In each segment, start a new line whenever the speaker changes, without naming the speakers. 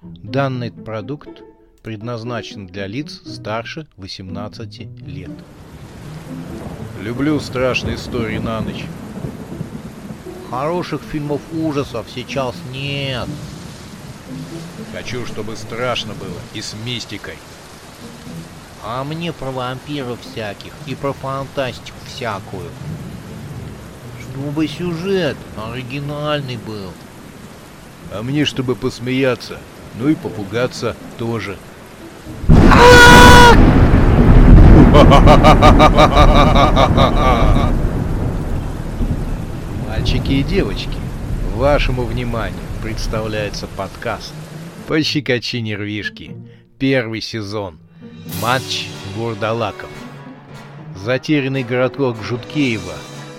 Данный продукт предназначен для лиц старше 18 лет. Люблю страшные истории на ночь.
Хороших фильмов ужасов сейчас нет.
Хочу, чтобы страшно было и с мистикой.
А мне про вампиров всяких и про фантастику всякую. Чтобы сюжет оригинальный был.
А мне, чтобы посмеяться, ну и попугаться тоже. Мальчики и девочки, вашему вниманию представляется подкаст «Пощекочи нервишки». Первый сезон. Матч Гурдалаков. Затерянный городок Жуткеева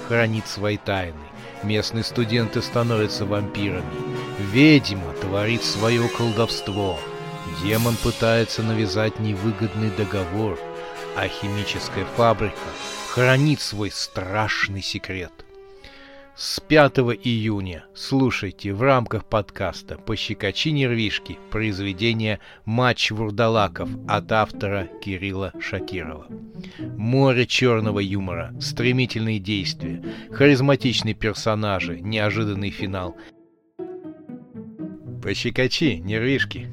хранит свои тайны. Местные студенты становятся вампирами. Ведьма творит свое колдовство. Демон пытается навязать невыгодный договор, а химическая фабрика хранит свой страшный секрет. С 5 июня слушайте в рамках подкаста «Пощекочи нервишки» произведение «Матч вурдалаков» от автора Кирилла Шакирова. Море черного юмора, стремительные действия, харизматичные персонажи, неожиданный финал. Пощекочи нервишки.